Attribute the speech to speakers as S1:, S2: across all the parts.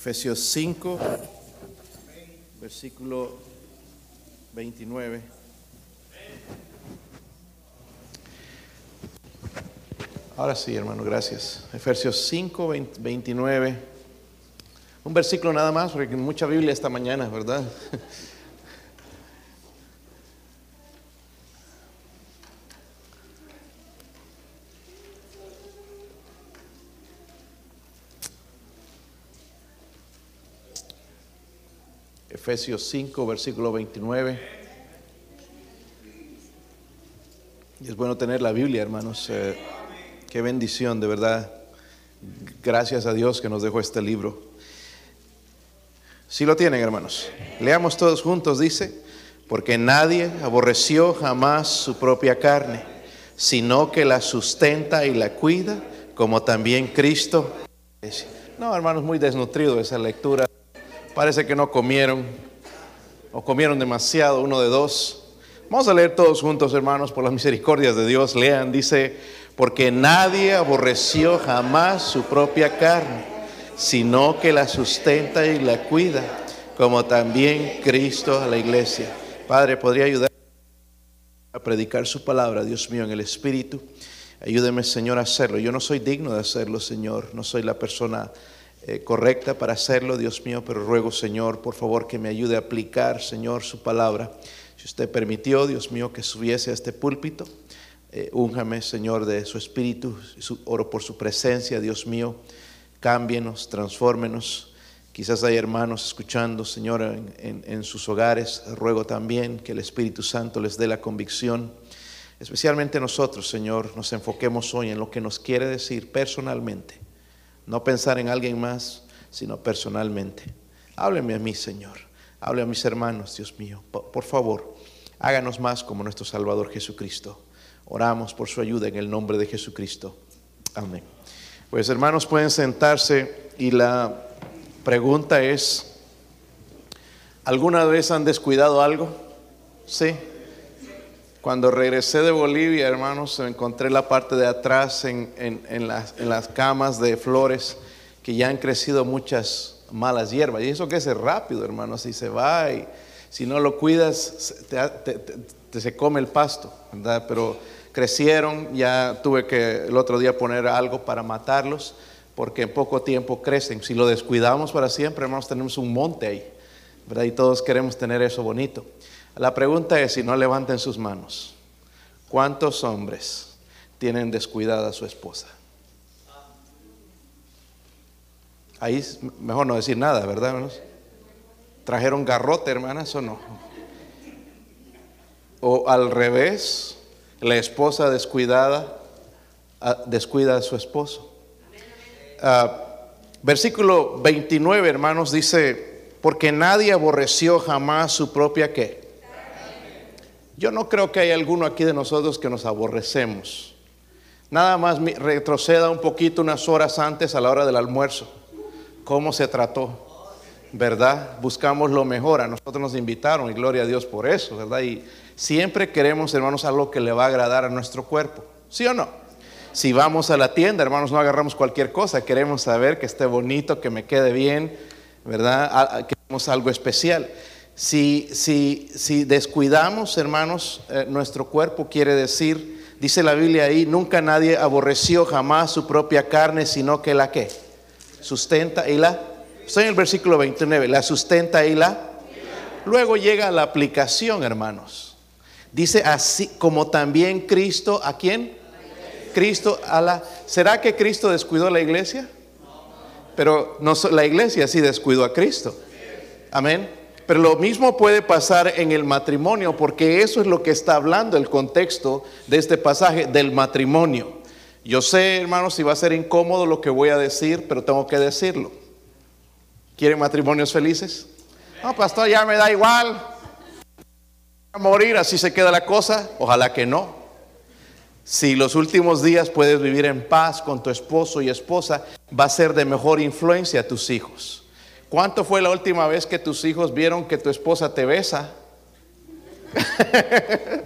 S1: Efesios 5, versículo 29. Ahora sí, hermano, gracias. Efesios 5, 29. Un versículo nada más, porque mucha Biblia esta mañana, ¿verdad? Efesios 5, versículo 29. Y es bueno tener la Biblia, hermanos. Eh, qué bendición, de verdad. Gracias a Dios que nos dejó este libro. Si lo tienen, hermanos. Leamos todos juntos, dice, porque nadie aborreció jamás su propia carne, sino que la sustenta y la cuida, como también Cristo. No, hermanos, muy desnutrido esa lectura. Parece que no comieron o comieron demasiado, uno de dos. Vamos a leer todos juntos, hermanos, por las misericordias de Dios. Lean, dice, porque nadie aborreció jamás su propia carne, sino que la sustenta y la cuida, como también Cristo a la iglesia. Padre, ¿podría ayudar a predicar su palabra, Dios mío, en el Espíritu? Ayúdeme, Señor, a hacerlo. Yo no soy digno de hacerlo, Señor. No soy la persona eh, correcta para hacerlo, Dios mío, pero ruego, Señor, por favor, que me ayude a aplicar, Señor, su palabra. Si usted permitió, Dios mío, que subiese a este púlpito, eh, Señor, de su espíritu, oro por su presencia, Dios mío, cámbienos, transfórmenos. Quizás hay hermanos escuchando, Señor, en, en sus hogares. Ruego también que el Espíritu Santo les dé la convicción. Especialmente nosotros, Señor, nos enfoquemos hoy en lo que nos quiere decir personalmente no pensar en alguien más, sino personalmente. Hábleme a mí, Señor. Hable a mis hermanos, Dios mío. Por, favor, háganos más como nuestro Salvador Jesucristo. Oramos por su ayuda en el nombre de Jesucristo. Amén. Pues hermanos, pueden sentarse y la pregunta es, ¿alguna vez han descuidado algo? Sí. Cuando regresé de Bolivia, hermanos, encontré la parte de atrás en, las, camas de flores que ya han crecido muchas malas hierbas. Y eso que es rápido, hermanos, si se va y si no lo cuidas, te, se come el pasto, ¿verdad? Pero crecieron, ya tuve que el otro día poner algo para matarlos, porque en poco tiempo crecen. Si lo descuidamos para siempre, hermanos, tenemos un monte ahí, ¿verdad? Y todos queremos tener eso bonito. La pregunta es, si no levanten sus manos, ¿cuántos hombres tienen descuidada a su esposa? Ahí mejor no decir nada, ¿verdad, hermanos? ¿Trajeron garrote, hermanas, o no? O al revés, la esposa descuidada descuida a su esposo. Ah, versículo 29, hermanos, dice, porque nadie aborreció jamás su propia qué? Yo no creo que haya alguno aquí de nosotros que nos aborrecemos. Nada más retroceda un poquito unas horas antes a la hora del almuerzo. ¿Cómo se trató? ¿Verdad? Buscamos lo mejor. A nosotros nos invitaron y gloria a Dios por eso, ¿verdad? Y siempre queremos, hermanos, algo que le va a agradar a nuestro cuerpo. ¿Sí o no? Si vamos a la tienda, hermanos, no agarramos cualquier cosa. Queremos saber que esté bonito, que me quede bien, ¿verdad? Queremos algo especial. Si, si, si descuidamos, hermanos, eh, nuestro cuerpo quiere decir, dice la Biblia ahí, nunca nadie aborreció jamás su propia carne, sino que la que sustenta y la... Estoy en el versículo 29, la sustenta y la... Luego llega la aplicación, hermanos. Dice así como también Cristo, ¿a quién? Cristo a la... ¿Será que Cristo descuidó la iglesia? Pero no, la iglesia sí descuidó a Cristo. Amén. Pero lo mismo puede pasar en el matrimonio, porque eso es lo que está hablando el contexto de este pasaje del matrimonio. Yo sé, hermanos, si va a ser incómodo lo que voy a decir, pero tengo que decirlo. ¿Quieren matrimonios felices? No, pastor, ya me da igual. A morir, así se queda la cosa. Ojalá que no. Si los últimos días puedes vivir en paz con tu esposo y esposa, va a ser de mejor influencia a tus hijos. ¿Cuánto fue la última vez que tus hijos vieron que tu esposa te besa?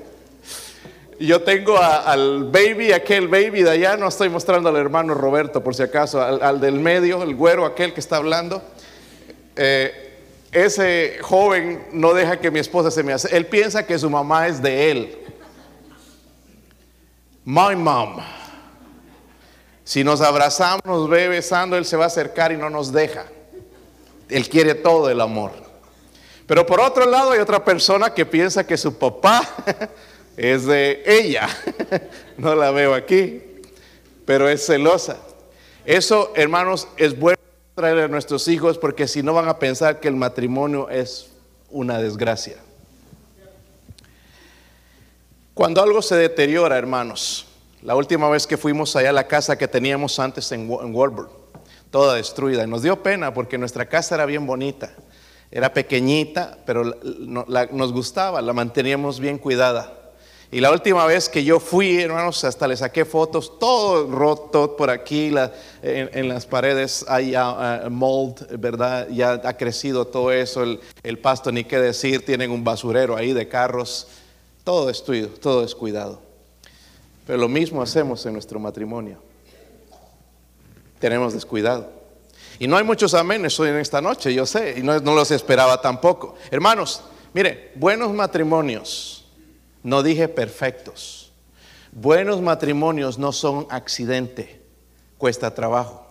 S1: Yo tengo al baby, aquel baby de allá, no estoy mostrando al hermano Roberto por si acaso, al, del medio, el güero aquel que está hablando. eh, ese joven no deja que mi esposa se me hace. Él piensa que su mamá es de él. My mom. Si nos abrazamos, nos ve besando, Él se va a acercar y no nos deja. Él quiere todo el amor. Pero por otro lado hay otra persona que piensa que su papá es de ella. No la veo aquí, pero es celosa. Eso, hermanos, es bueno traer a nuestros hijos porque si no van a pensar que el matrimonio es una desgracia. Cuando algo se deteriora, hermanos, la última vez que fuimos allá a la casa que teníamos antes en, Warburg, toda destruida, nos dio pena porque nuestra casa era bien bonita, era pequeñita, pero nos gustaba, la manteníamos bien cuidada. Y la última vez que yo fui, hermanos, hasta le saqué fotos, todo roto por aquí, en, las paredes hay uh, mold, ¿verdad? Ya ha crecido todo eso, el, el, pasto, ni qué decir, tienen un basurero ahí de carros, todo destruido, todo descuidado. Pero lo mismo hacemos en nuestro matrimonio. Tenemos descuidado. Y no hay muchos amenes hoy en esta noche, yo sé, y no, no los esperaba tampoco. Hermanos, mire, buenos matrimonios no dije perfectos. Buenos matrimonios no son accidente, cuesta trabajo.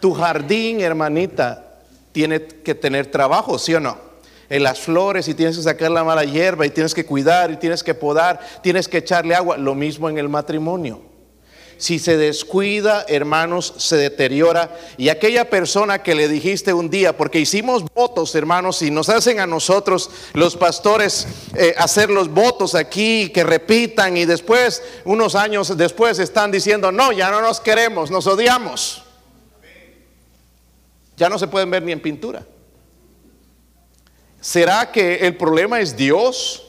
S1: Tu jardín, hermanita, tiene que tener trabajo, ¿sí o no? En las flores y tienes que sacar la mala hierba y tienes que cuidar y tienes que podar, tienes que echarle agua. Lo mismo en el matrimonio. Si se descuida, hermanos, se deteriora. Y aquella persona que le dijiste un día, porque hicimos votos, hermanos, y nos hacen a nosotros, los pastores, eh, hacer los votos aquí, que repitan, y después, unos años después, están diciendo, no, ya no nos queremos, nos odiamos. Ya no se pueden ver ni en pintura. ¿Será que el problema es Dios?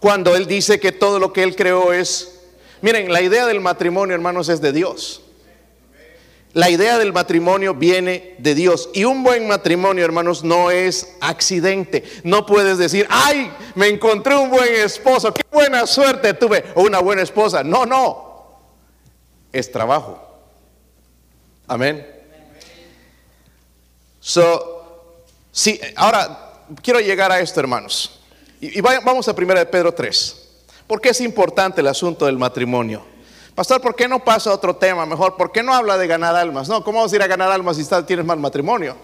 S1: Cuando Él dice que todo lo que Él creó es Miren, la idea del matrimonio, hermanos, es de Dios. La idea del matrimonio viene de Dios. Y un buen matrimonio, hermanos, no es accidente. No puedes decir, ay, me encontré un buen esposo, qué buena suerte tuve, o una buena esposa. No, no. Es trabajo. Amén. So, sí, ahora quiero llegar a esto, hermanos. Y, vamos a 1 de Pedro 3. ¿Por qué es importante el asunto del matrimonio? Pastor, ¿por qué no pasa a otro tema? Mejor, ¿por qué no habla de ganar almas? No, ¿cómo vas a ir a ganar almas si tienes mal matrimonio?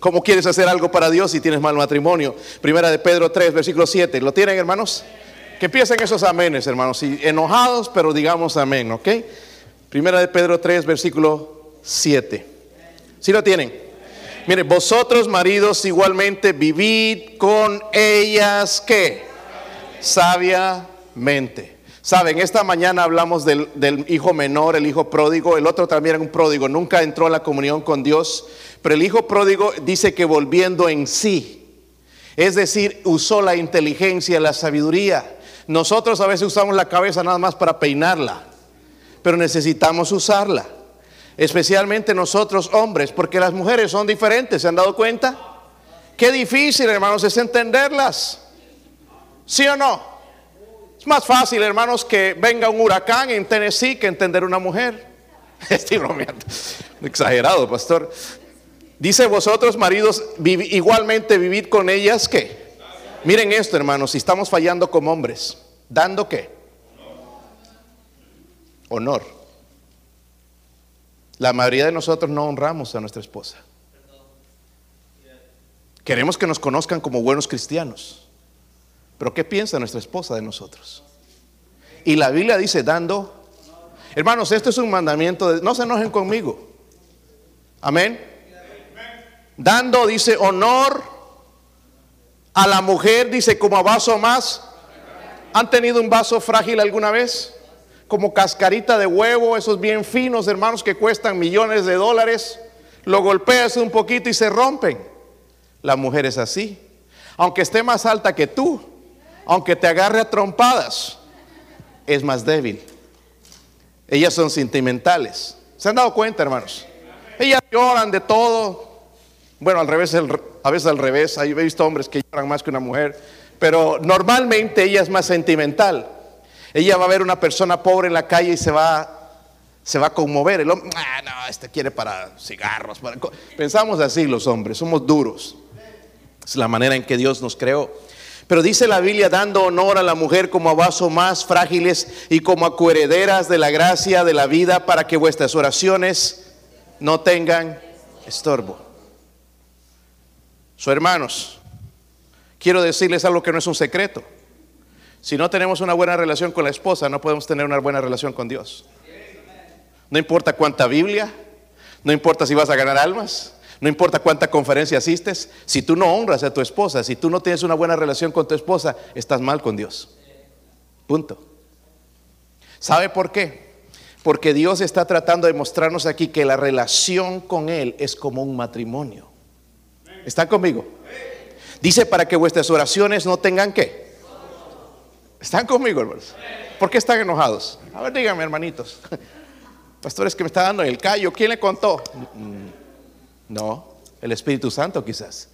S1: ¿Cómo quieres hacer algo para Dios si tienes mal matrimonio? Primera de Pedro 3, versículo 7. ¿Lo tienen, hermanos? Que empiecen esos amenes, hermanos. Y enojados, pero digamos amén, ¿ok? Primera de Pedro 3, versículo 7. ¿Sí lo tienen? Mire, vosotros maridos igualmente vivid con ellas, ¿qué? Sabiamente. Saben, esta mañana hablamos del, hijo menor, el hijo pródigo, el otro también era un pródigo, nunca entró a la comunión con Dios, pero el hijo pródigo dice que volviendo en sí, es decir, usó la inteligencia, la sabiduría. Nosotros a veces usamos la cabeza nada más para peinarla, pero necesitamos usarla, especialmente nosotros hombres, porque las mujeres son diferentes, ¿se han dado cuenta? Qué difícil, hermanos, es entenderlas. ¿Sí o no? Es más fácil, hermanos, que venga un huracán en Tennessee que entender una mujer. Estoy bromeando. Exagerado, pastor. Dice vosotros, maridos, igualmente vivid con ellas que. Miren esto, hermanos, si estamos fallando como hombres, dando qué? Honor. La mayoría de nosotros no honramos a nuestra esposa. Queremos que nos conozcan como buenos cristianos. Pero ¿qué piensa nuestra esposa de nosotros? Y la Biblia dice, dando, hermanos, esto es un mandamiento, de, no se enojen conmigo. Amén. Dando, dice, honor a la mujer, dice, como a vaso más. ¿Han tenido un vaso frágil alguna vez? Como cascarita de huevo, esos bien finos, hermanos, que cuestan millones de dólares. Lo golpeas un poquito y se rompen. La mujer es así. Aunque esté más alta que tú, aunque te agarre a trompadas, es más débil. Ellas son sentimentales. ¿Se han dado cuenta, hermanos? Ellas lloran de todo. Bueno, al revés, a veces al revés. He visto hombres que lloran más que una mujer. Pero normalmente ella es más sentimental. Ella va a ver una persona pobre en la calle y se va se va a conmover. El hombre, ah, no, este quiere para cigarros. Para... Pensamos así los hombres, somos duros. Es la manera en que Dios nos creó. Pero dice la Biblia dando honor a la mujer como a vasos más frágiles y como a coherederas de la gracia de la vida para que vuestras oraciones no tengan estorbo. So, hermanos, quiero decirles algo que no es un secreto. Si no tenemos una buena relación con la esposa, no podemos tener una buena relación con Dios. No importa cuánta Biblia, no importa si vas a ganar almas, no importa cuánta conferencia asistes, si tú no honras a tu esposa, si tú no tienes una buena relación con tu esposa, estás mal con Dios. Punto. ¿Sabe por qué? Porque Dios está tratando de mostrarnos aquí que la relación con Él es como un matrimonio. ¿Están conmigo? Dice para que vuestras oraciones no tengan qué. ¿Están conmigo, hermanos? ¿Por qué están enojados? A ver, díganme, hermanitos. Pastores que me está dando el callo, ¿quién le contó? No, el Espíritu Santo quizás.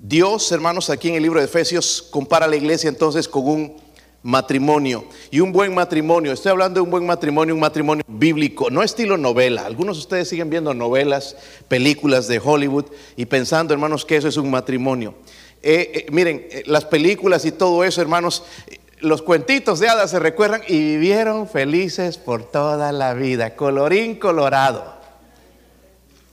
S1: Dios, hermanos, aquí en el libro de Efesios compara a la iglesia entonces con un matrimonio. Y un buen matrimonio, estoy hablando de un buen matrimonio, un matrimonio bíblico, no estilo novela. Algunos de ustedes siguen viendo novelas, películas de Hollywood y pensando, hermanos, que eso es un matrimonio. Eh, eh, miren, eh, las películas y todo eso, hermanos, los cuentitos de hadas se recuerdan y vivieron felices por toda la vida, colorín colorado.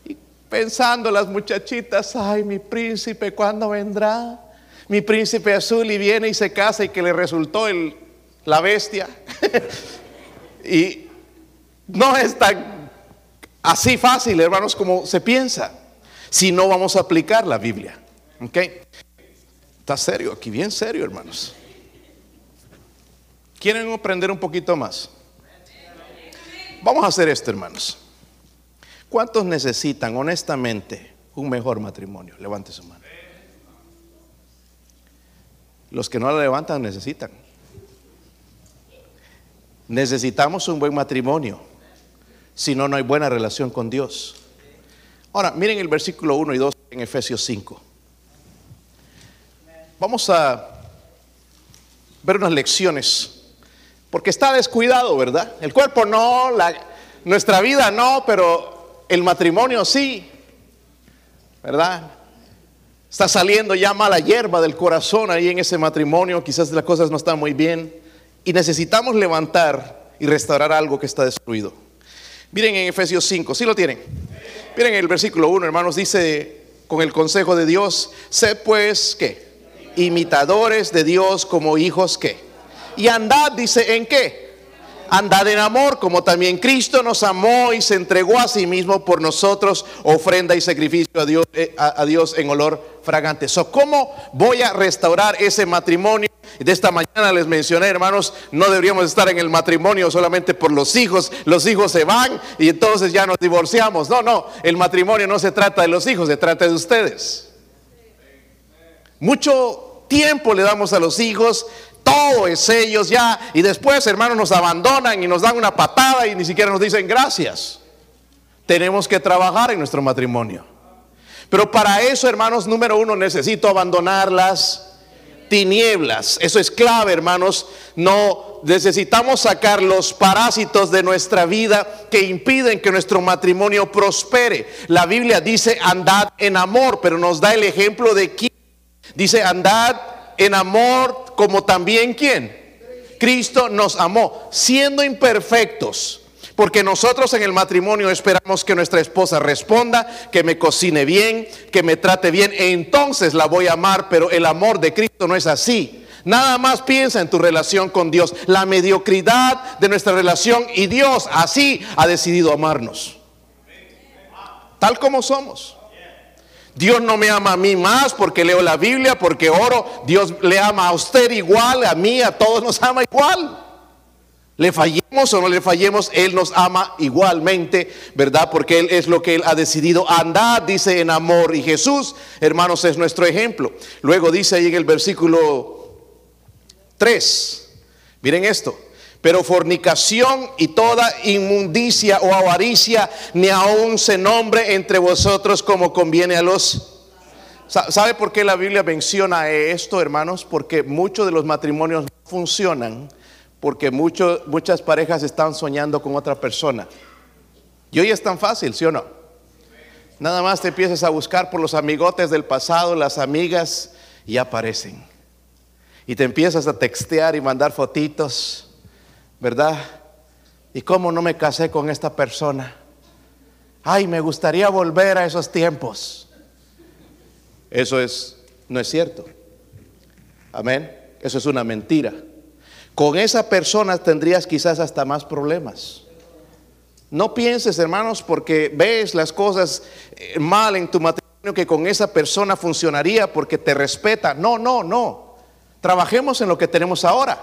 S1: Y pensando las muchachitas, ay, mi príncipe, ¿cuándo vendrá? Mi príncipe azul y viene y se casa y que le resultó el, la bestia. y no es tan así fácil, hermanos, como se piensa, si no vamos a aplicar la Biblia. ¿Ok? Está serio aquí, bien serio, hermanos. ¿Quieren aprender un poquito más? Vamos a hacer esto, hermanos. ¿Cuántos necesitan honestamente un mejor matrimonio? Levante su mano. Los que no la levantan necesitan. Necesitamos un buen matrimonio. Si no, no hay buena relación con Dios. Ahora, miren el versículo 1 y 2 en Efesios 5. Vamos a ver unas lecciones porque está descuidado, ¿verdad? El cuerpo no, la, nuestra vida no, pero el matrimonio sí, ¿verdad? Está saliendo ya mala hierba del corazón ahí en ese matrimonio, quizás las cosas no están muy bien y necesitamos levantar y restaurar algo que está destruido. Miren en Efesios 5, ¿sí lo tienen? Miren el versículo 1, hermanos, dice con el consejo de Dios, sed pues, ¿qué? Imitadores de Dios como hijos, ¿qué? Y andad, dice, ¿en qué? Andad en amor, como también Cristo nos amó y se entregó a sí mismo por nosotros, ofrenda y sacrificio a Dios, eh, a, Dios en olor fragante. So, ¿Cómo voy a restaurar ese matrimonio? De esta mañana les mencioné, hermanos, no deberíamos estar en el matrimonio solamente por los hijos. Los hijos se van y entonces ya nos divorciamos. No, no, el matrimonio no se trata de los hijos, se trata de ustedes. Mucho tiempo le damos a los hijos todo es ellos ya. Y después, hermanos, nos abandonan y nos dan una patada y ni siquiera nos dicen gracias. Tenemos que trabajar en nuestro matrimonio. Pero para eso, hermanos, número uno, necesito abandonar las tinieblas. Eso es clave, hermanos. No necesitamos sacar los parásitos de nuestra vida que impiden que nuestro matrimonio prospere. La Biblia dice andad en amor, pero nos da el ejemplo de quién. Dice andad en amor como también quién? Cristo nos amó, siendo imperfectos. Porque nosotros en el matrimonio esperamos que nuestra esposa responda, que me cocine bien, que me trate bien, e entonces la voy a amar, pero el amor de Cristo no es así. Nada más piensa en tu relación con Dios, la mediocridad de nuestra relación y Dios así ha decidido amarnos. Tal como somos. Dios no me ama a mí más porque leo la Biblia, porque oro. Dios le ama a usted igual, a mí, a todos nos ama igual. Le fallemos o no le fallemos, Él nos ama igualmente, ¿verdad? Porque Él es lo que Él ha decidido andar, dice en amor. Y Jesús, hermanos, es nuestro ejemplo. Luego dice ahí en el versículo 3, miren esto, pero fornicación y toda inmundicia o avaricia ni aún se nombre entre vosotros como conviene a los... ¿Sabe por qué la Biblia menciona esto, hermanos? Porque muchos de los matrimonios funcionan porque mucho- muchas parejas están soñando con otra persona. Y hoy es tan fácil, ¿sí o no? Nada más te empiezas a buscar por los amigotes del pasado, las amigas, y aparecen. Y te empiezas a textear y mandar fotitos, ¿verdad? ¿Y cómo no me casé con esta persona? Ay, me gustaría volver a esos tiempos. Eso es, no es cierto. Amén. Eso es una mentira. Con esa persona tendrías quizás hasta más problemas. No pienses, hermanos, porque ves las cosas eh, mal en tu matrimonio, que con esa persona funcionaría porque te respeta. No, no, no. Trabajemos en lo que tenemos ahora.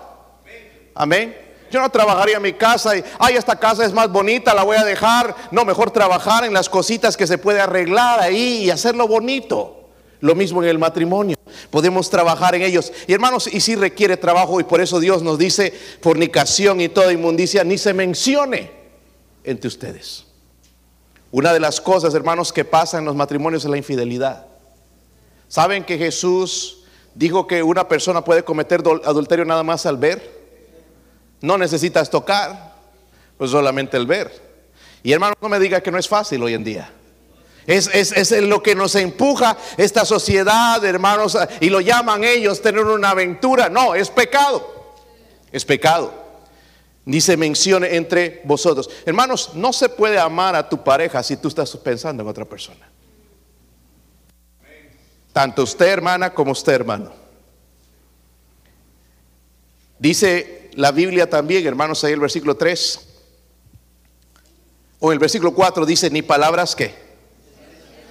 S1: Amén. Yo no trabajaría en mi casa y, ay, esta casa es más bonita, la voy a dejar. No, mejor trabajar en las cositas que se puede arreglar ahí y hacerlo bonito. Lo mismo en el matrimonio. Podemos trabajar en ellos. Y hermanos, y si requiere trabajo y por eso Dios nos dice fornicación y toda inmundicia, ni se mencione entre ustedes. Una de las cosas, hermanos, que pasa en los matrimonios es la infidelidad. ¿Saben que Jesús dijo que una persona puede cometer adulterio nada más al ver? No necesitas tocar, pues solamente el ver. Y hermano, no me diga que no es fácil hoy en día. Es, es, es lo que nos empuja esta sociedad, hermanos, y lo llaman ellos tener una aventura. No, es pecado. Es pecado. Ni se mencione entre vosotros. Hermanos, no se puede amar a tu pareja si tú estás pensando en otra persona. Tanto usted, hermana, como usted, hermano. Dice la Biblia también, hermanos, ahí el versículo 3. O el versículo 4 dice, ni palabras que.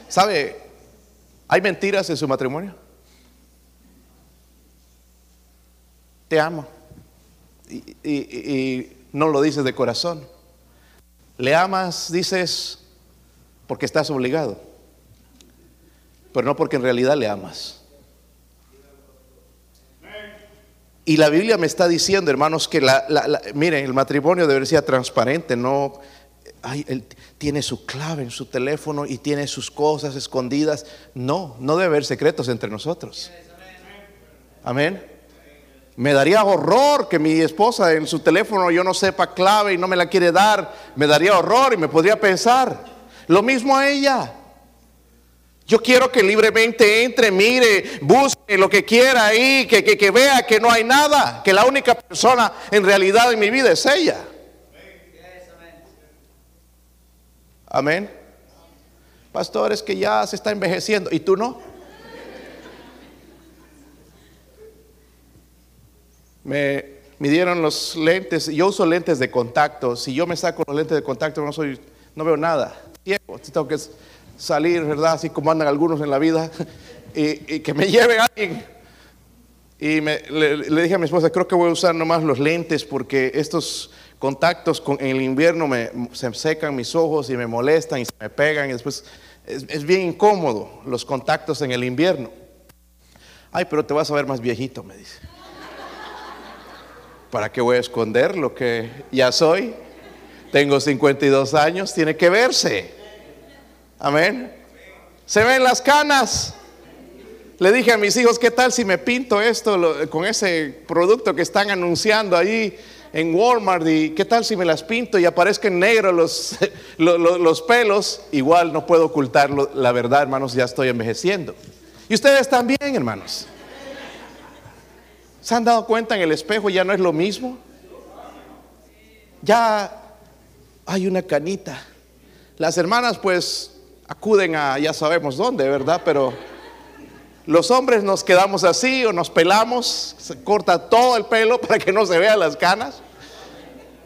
S1: ¿Sabe? ¿Hay mentiras en su matrimonio? Te amo. Y, y- y no lo dices de corazón. Le amas, dices, porque estás obligado. Pero no porque en realidad le amas. Y la Biblia me está diciendo, hermanos, que la, la- la- miren, el matrimonio debería ser transparente, no, ay, él tiene su clave en su teléfono y tiene sus cosas escondidas. No, no debe haber secretos entre nosotros. Amén. Me daría horror que mi esposa en su teléfono yo no sepa clave y no me la quiere dar. Me daría horror y me podría pensar. Lo mismo a ella. Yo quiero que libremente entre, mire, busque lo que quiera ahí, que, que, que vea que no hay nada, que la única persona en realidad en mi vida es ella. Amén. Pastor, es que ya se está envejeciendo y tú no. Me midieron los lentes, yo uso lentes de contacto. Si yo me saco los lentes de contacto no soy, no veo nada. Ciego, tengo que salir, ¿verdad? Así como andan algunos en la vida y, que me lleve alguien. Y le, dije a mi esposa, creo que voy a usar nomás los lentes porque estos contactos con, en el invierno me, se secan mis ojos y me molestan y se me pegan y después es, es bien incómodo los contactos en el invierno. Ay, pero te vas a ver más viejito, me dice. ¿Para qué voy a esconder lo que ya soy? Tengo 52 años, tiene que verse. Amén. Se ven las canas. Le dije a mis hijos, ¿qué tal si me pinto esto con ese producto que están anunciando ahí en Walmart? ¿Y qué tal si me las pinto y aparezcan negros los, lo- lo- los pelos? Igual no puedo ocultarlo. La verdad, hermanos, ya estoy envejeciendo. Y ustedes también, hermanos. ¿Se han dado cuenta en el espejo ya no es lo mismo? Ya hay una canita. Las hermanas pues acuden a ya sabemos dónde, ¿verdad? Pero los hombres nos quedamos así o nos pelamos, se corta todo el pelo para que no se vean las canas.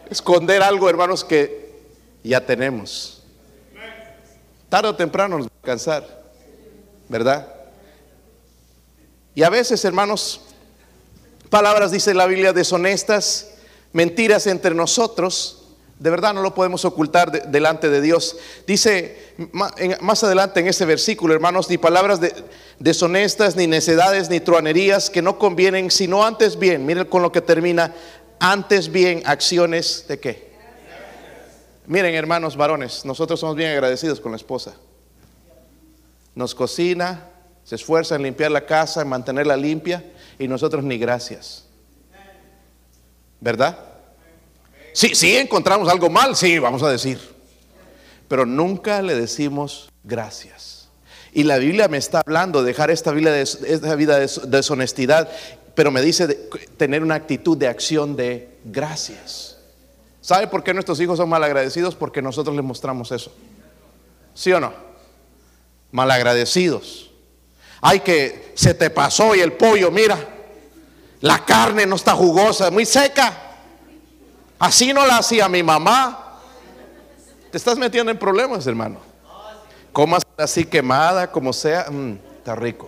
S1: Esconder algo, hermanos, que ya tenemos. Tarde o temprano nos va a alcanzar, ¿verdad? Y a veces, hermanos, palabras, dice la Biblia, deshonestas, mentiras entre nosotros, de verdad no lo podemos ocultar de- delante de Dios. Dice más adelante en ese versículo, hermanos, ni palabras de- deshonestas, ni necedades, ni truanerías que no convienen, sino antes bien, miren con lo que termina, antes bien acciones de qué. Miren, hermanos varones, nosotros somos bien agradecidos con la esposa. Nos cocina, se esfuerza en limpiar la casa, en mantenerla limpia, y nosotros ni gracias. ¿Verdad? Sí, sí, encontramos algo mal, sí, vamos a decir. Pero nunca le decimos gracias. Y la Biblia me está hablando de dejar esta vida de, esta vida de deshonestidad, pero me dice tener una actitud de acción de gracias. ¿Sabe por qué nuestros hijos son malagradecidos? Porque nosotros les mostramos eso. ¿Sí o no? Malagradecidos. Ay, que se te pasó y el pollo, mira, la carne no está jugosa, muy seca. Así no la hacía mi mamá. Te estás metiendo en problemas, hermano. Comas así quemada, como sea, mm, está rico.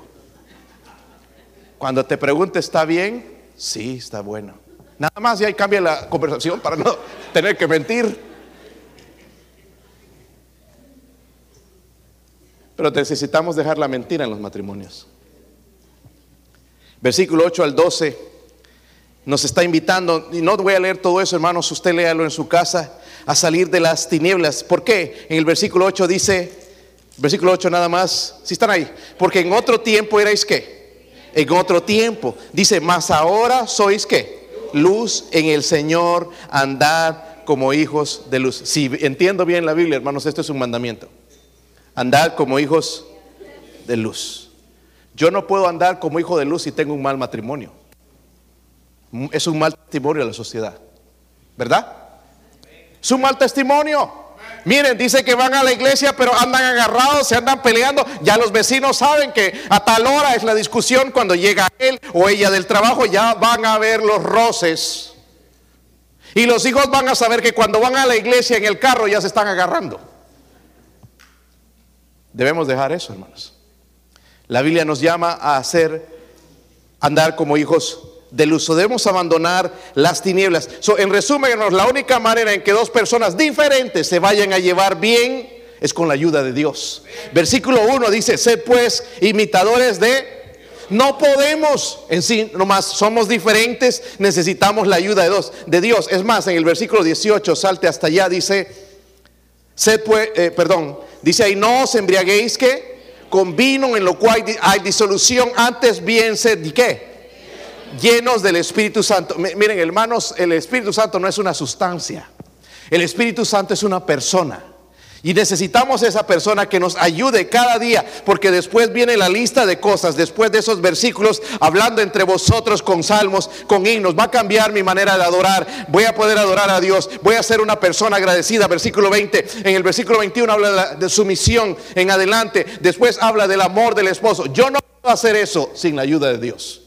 S1: Cuando te pregunte, ¿está bien? Sí, está bueno. Nada más y ahí cambia la conversación para no tener que mentir. Pero necesitamos dejar la mentira en los matrimonios. Versículo 8 al 12 nos está invitando, y no voy a leer todo eso, hermanos, usted léalo en su casa, a salir de las tinieblas. ¿Por qué? En el versículo 8 dice, versículo 8 nada más, si están ahí, porque en otro tiempo erais qué? En otro tiempo. Dice, más ahora sois qué? Luz en el Señor, andad como hijos de luz. Si entiendo bien la Biblia, hermanos, esto es un mandamiento. Andad como hijos de luz. Yo no puedo andar como hijo de luz si tengo un mal matrimonio. Es un mal testimonio a la sociedad. ¿Verdad? Es un mal testimonio. Miren, dice que van a la iglesia, pero andan agarrados, se andan peleando. Ya los vecinos saben que a tal hora es la discusión. Cuando llega él o ella del trabajo, ya van a ver los roces. Y los hijos van a saber que cuando van a la iglesia en el carro ya se están agarrando. Debemos dejar eso, hermanos. La Biblia nos llama a hacer, andar como hijos del uso. Debemos abandonar las tinieblas. en resumen, la única manera en que dos personas diferentes se vayan a llevar bien es con la ayuda de Dios. Versículo 1 dice, sed pues imitadores de... No podemos en sí, nomás somos diferentes, necesitamos la ayuda de Dios. Es más, en el versículo 18, salte hasta allá, dice, sed pues, eh, perdón, Dice ahí, no os embriaguéis que con vino en lo cual hay disolución, antes bien sed, ¿y qué? Llenos del Espíritu Santo. Miren, hermanos, el Espíritu Santo no es una sustancia. El Espíritu Santo es una persona. Y necesitamos esa persona que nos ayude cada día, porque después viene la lista de cosas, después de esos versículos, hablando entre vosotros con salmos, con himnos, va a cambiar mi manera de adorar, voy a poder adorar a Dios, voy a ser una persona agradecida. Versículo 20, en el versículo 21 habla de, su misión en adelante, después habla del amor del esposo. Yo no puedo hacer eso sin la ayuda de Dios.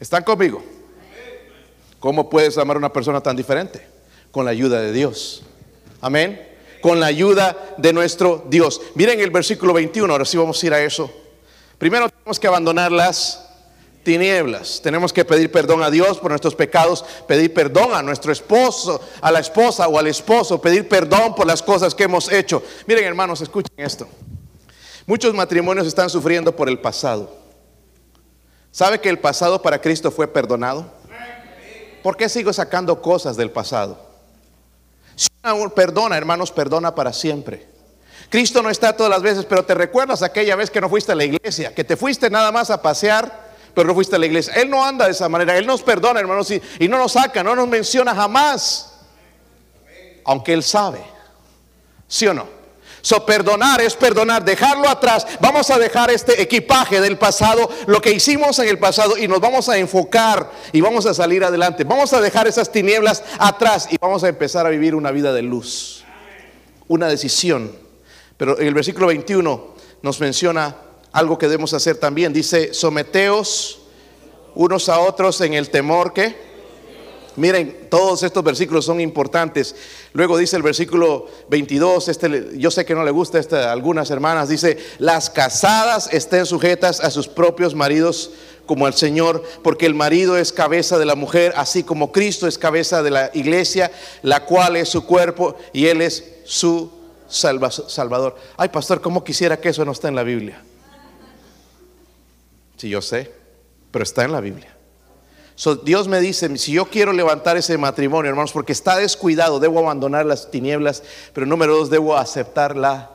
S1: ¿Están conmigo? ¿Cómo puedes amar a una persona tan diferente? Con la ayuda de Dios. Amén. Con la ayuda de nuestro Dios. Miren el versículo 21, ahora sí vamos a ir a eso. Primero tenemos que abandonar las tinieblas. Tenemos que pedir perdón a Dios por nuestros pecados, pedir perdón a nuestro esposo, a la esposa o al esposo, pedir perdón por las cosas que hemos hecho. Miren hermanos, escuchen esto. Muchos matrimonios están sufriendo por el pasado. ¿Sabe que el pasado para Cristo fue perdonado? ¿Por qué sigo sacando cosas del pasado? Si uno perdona, hermanos, perdona para siempre. Cristo no está todas las veces, pero te recuerdas aquella vez que no fuiste a la iglesia, que te fuiste nada más a pasear, pero no fuiste a la iglesia. Él no anda de esa manera, Él nos perdona, hermanos, y, y no nos saca, no nos menciona jamás, aunque Él sabe. ¿Sí o no? So, perdonar es perdonar, dejarlo atrás. Vamos a dejar este equipaje del pasado, lo que hicimos en el pasado, y nos vamos a enfocar y vamos a salir adelante. Vamos a dejar esas tinieblas atrás y vamos a empezar a vivir una vida de luz. Una decisión. Pero en el versículo 21 nos menciona algo que debemos hacer también. Dice, someteos unos a otros en el temor que Miren, todos estos versículos son importantes. Luego dice el versículo 22, este, yo sé que no le gusta este, a algunas hermanas, dice, las casadas estén sujetas a sus propios maridos como al Señor, porque el marido es cabeza de la mujer, así como Cristo es cabeza de la iglesia, la cual es su cuerpo y Él es su salvador. Ay, pastor, ¿cómo quisiera que eso no esté en la Biblia? Sí, yo sé, pero está en la Biblia. Dios me dice, si yo quiero levantar ese matrimonio, hermanos, porque está descuidado, debo abandonar las tinieblas, pero número dos, debo aceptar la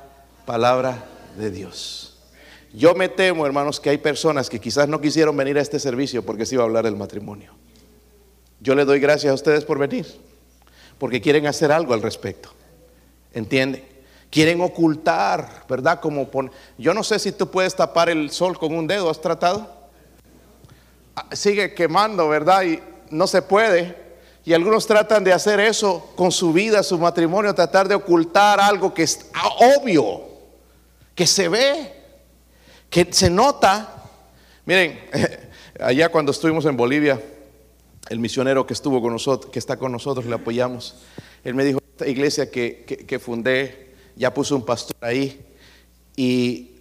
S1: palabra de Dios. Yo me temo, hermanos, que hay personas que quizás no quisieron venir a este servicio porque se iba a hablar del matrimonio. Yo le doy gracias a ustedes por venir, porque quieren hacer algo al respecto. ¿Entiende? Quieren ocultar, ¿verdad? Como yo no sé si tú puedes tapar el sol con un dedo, ¿has tratado? Sigue quemando, ¿verdad? Y no se puede. Y algunos tratan de hacer eso con su vida, su matrimonio, tratar de ocultar algo que es obvio, que se ve, que se nota. Miren, allá cuando estuvimos en Bolivia, el misionero que estuvo con nosotros, que está con nosotros, le apoyamos, él me dijo, esta iglesia que, fundé, ya puso un pastor ahí, y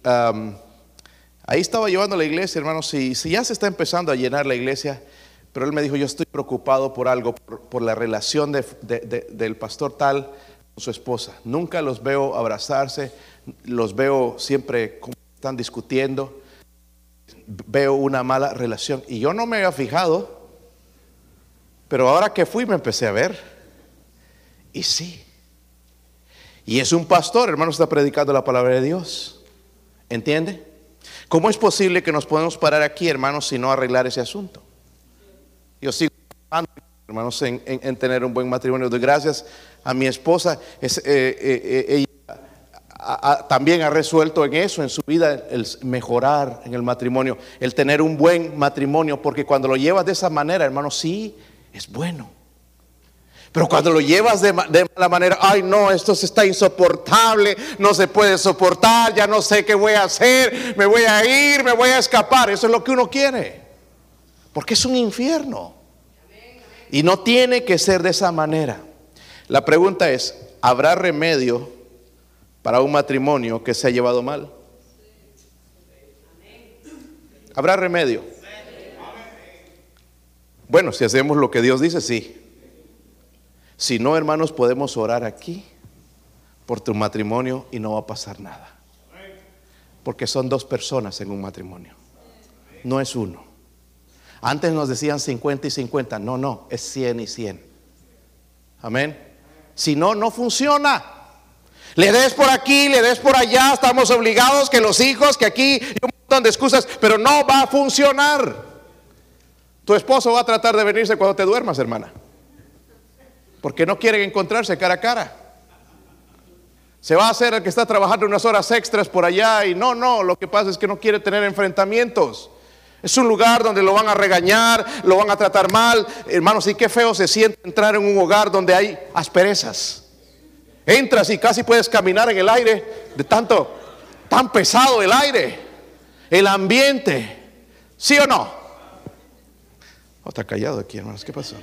S1: ahí estaba llevando la iglesia, hermanos, si, si ya se está empezando a llenar la iglesia, pero él me dijo, yo estoy preocupado por algo, por, la relación del pastor tal con su esposa. Nunca los veo abrazarse, los veo siempre como están discutiendo, veo una mala relación. Y yo no me había fijado, pero ahora que fui me empecé a ver. Y sí. Y es un pastor, hermano, está predicando la palabra de Dios. ¿Entiende? ¿Cómo es posible que nos podemos parar aquí, hermanos, si no arreglar ese asunto? Yo sigo hermanos, en, tener un buen matrimonio. Doy gracias a mi esposa. Es, eh, eh, eh, ella también ha resuelto en eso, en su vida, el mejorar en el matrimonio, el tener un buen matrimonio, porque cuando lo llevas de esa manera, hermano, sí, es bueno. Pero cuando lo llevas de, de, mala manera, ay no, esto está insoportable, no se puede soportar, ya no sé qué voy a hacer, me voy a ir, me voy a escapar. Eso es lo que uno quiere. Porque es un infierno. Y no tiene que ser de esa manera. La pregunta es, ¿habrá remedio para un matrimonio que se ha llevado mal? ¿Habrá remedio? Bueno, si hacemos lo que Dios dice, sí. Si no, hermanos, podemos orar aquí por tu matrimonio y no va a pasar nada. Porque son dos personas en un matrimonio. No es uno. Antes nos decían 50 y 50. No, no, es 100 y 100. Amén. Si no, no funciona. Le des por aquí, le des por allá, estamos obligados que los hijos, que aquí, un montón de excusas, pero no va a funcionar. Tu esposo va a tratar de venirse cuando te duermas, hermana. Porque no quieren encontrarse cara a cara. Se va a hacer el que está trabajando unas horas extras por allá y no, no, lo que pasa es que no quiere tener enfrentamientos. Es un lugar donde lo van a regañar, lo van a tratar mal. Hermanos, y qué feo se siente entrar en un hogar donde hay asperezas. Entras y casi puedes caminar en el aire de tanto, tan pesado el aire, el ambiente. ¿Sí o no? Oh, está callado aquí, hermanos. ¿Qué pasó?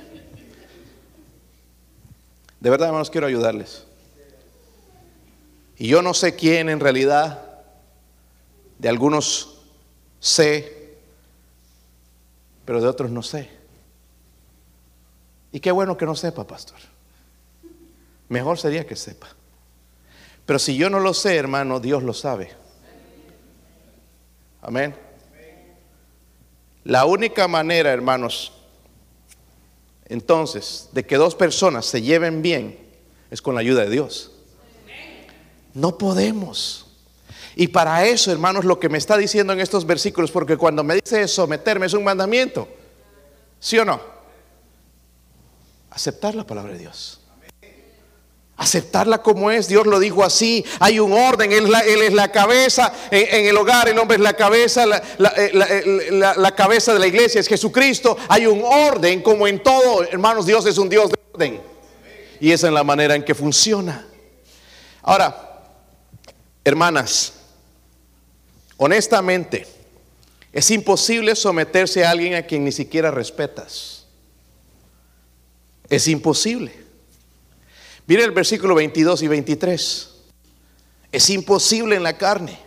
S1: De verdad, hermanos, quiero ayudarles. Y yo no sé quién en realidad, de algunos sé, pero de otros no sé. Y qué bueno que no sepa, pastor. Mejor sería que sepa. Pero si yo no lo sé, hermano, Dios lo sabe. Amén. La única manera, hermanos, entonces, de que dos personas se lleven bien es con la ayuda de Dios. No podemos. Y para eso, hermanos, lo que me está diciendo en estos versículos, porque cuando me dice someterme es un mandamiento, ¿sí o no? Aceptar la palabra de Dios. Aceptarla como es, Dios lo dijo así, hay un orden, Él, es la cabeza, en, el hogar el hombre es la cabeza, la, eh, la, cabeza de la iglesia es Jesucristo, hay un orden como en todo, hermanos, Dios es un Dios de orden. Y esa es la manera en que funciona. Ahora, hermanas, Honestamente, es imposible someterse a alguien a quien ni siquiera respetas. Es imposible. Mire el versículo 22 y 23. Es imposible en la carne.